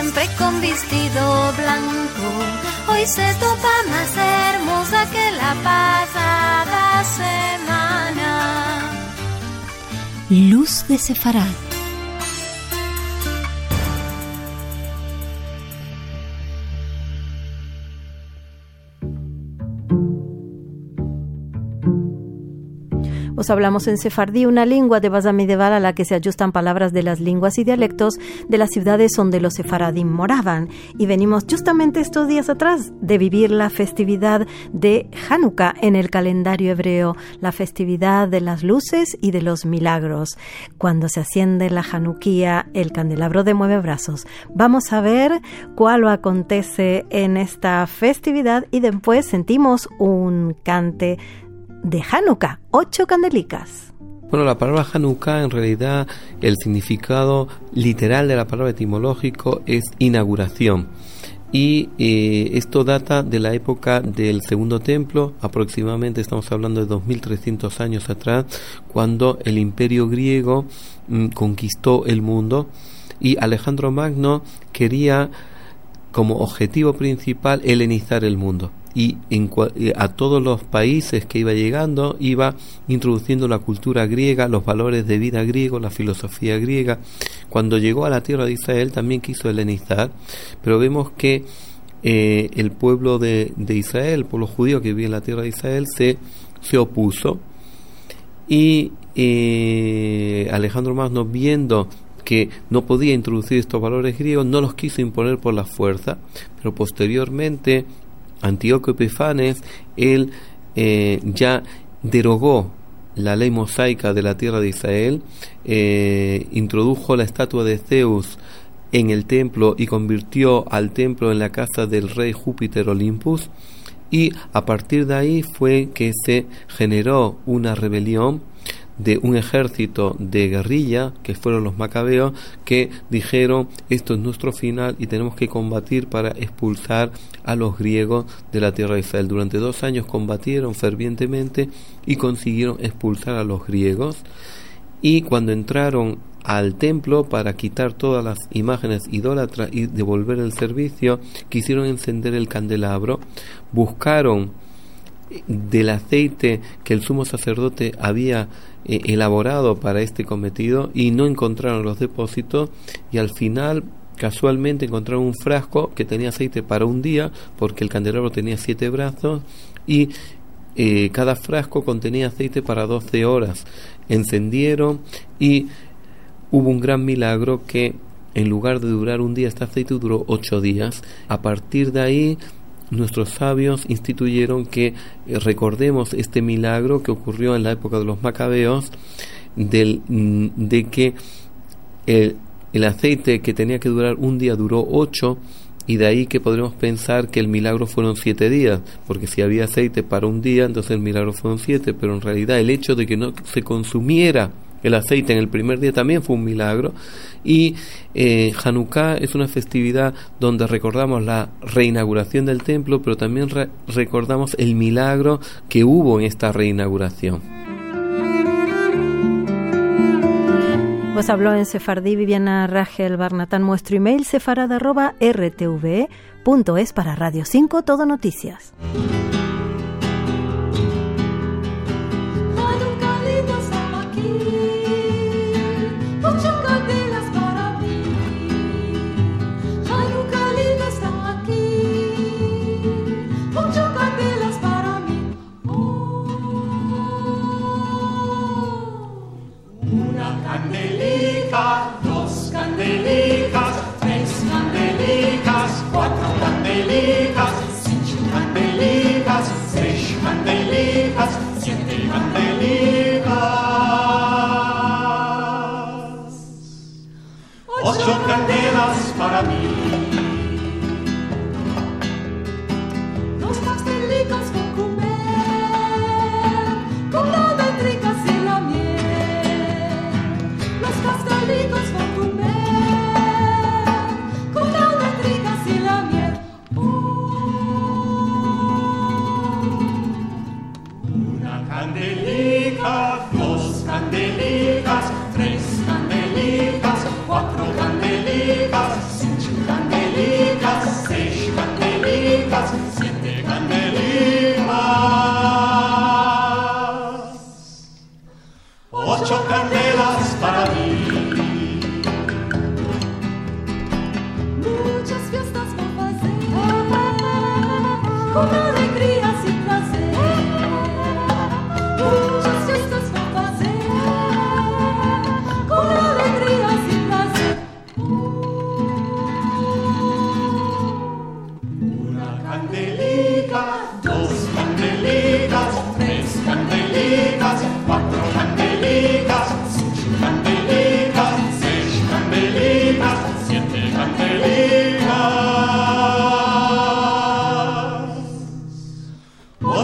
siempre con vestido blanco. Hoy se topa más hermosa que la pasada semana. Luz de Sefarad. Os hablamos en sefardí, una lengua de base medieval a la que se ajustan palabras de las lenguas y dialectos de las ciudades donde los sefaradim moraban. Y venimos justamente estos días atrás de vivir la festividad de Hanukkah en el calendario hebreo, la festividad de las luces y de los milagros. Cuando se asciende la Hanukkah, el candelabro de mueve brazos. Vamos a ver cuál acontece en esta festividad y después sentimos un cante de Hanukkah, ocho candelicas. Bueno, la palabra Hanukkah en realidad el significado literal de la palabra etimológico es inauguración. Y eh, esto data de la época del Segundo Templo, aproximadamente estamos hablando de 2300 años atrás, cuando el imperio griego mm, conquistó el mundo y Alejandro Magno quería como objetivo principal helenizar el mundo y eh, a todos los países que iba llegando iba introduciendo la cultura griega, los valores de vida griego, la filosofía griega. Cuando llegó a la tierra de Israel también quiso helenizar, pero vemos que eh, el pueblo de, Israel, el pueblo judío que vivía en la tierra de Israel, se, se opuso y eh, Alejandro Magno viendo que no podía introducir estos valores griegos, no los quiso imponer por la fuerza, pero posteriormente Antíoco Epifanes, él eh, ya derogó la ley mosaica de la tierra de Israel, eh, introdujo la estatua de Zeus en el templo y convirtió al templo en la casa del rey Júpiter Olympus, y a partir de ahí fue que se generó una rebelión de un ejército de guerrilla, que fueron los macabeos, que dijeron esto es nuestro final y tenemos que combatir para expulsar a los griegos de la tierra de Israel. Durante dos años combatieron fervientemente y consiguieron expulsar a los griegos. Y cuando entraron al templo para quitar todas las imágenes idólatras y devolver el servicio, quisieron encender el candelabro, buscaron del aceite que el sumo sacerdote había eh, elaborado para este cometido y no encontraron los depósitos y al final casualmente encontraron un frasco que tenía aceite para un día porque el candelabro tenía siete brazos y eh, cada frasco contenía aceite para 12 horas. Encendieron y hubo un gran milagro que en lugar de durar un día este aceite duró ocho días. A partir de ahí nuestros sabios instituyeron que eh, recordemos este milagro que ocurrió en la época de los macabeos, del, mm, de que el, el aceite que tenía que durar un día duró ocho, y de ahí que podremos pensar que el milagro fueron siete días, porque si había aceite para un día, entonces el milagro fueron siete, pero en realidad el hecho de que no se consumiera el aceite en el primer día también fue un milagro. Y eh, Hanukkah es una festividad donde recordamos la reinauguración del templo, pero también recordamos el milagro que hubo en esta reinauguración. Pues habló en Sefardí Viviana Rachel Barnatán. Nuestro email sefarad.rtv.es para Radio 5 Todo Noticias. candelas para mí.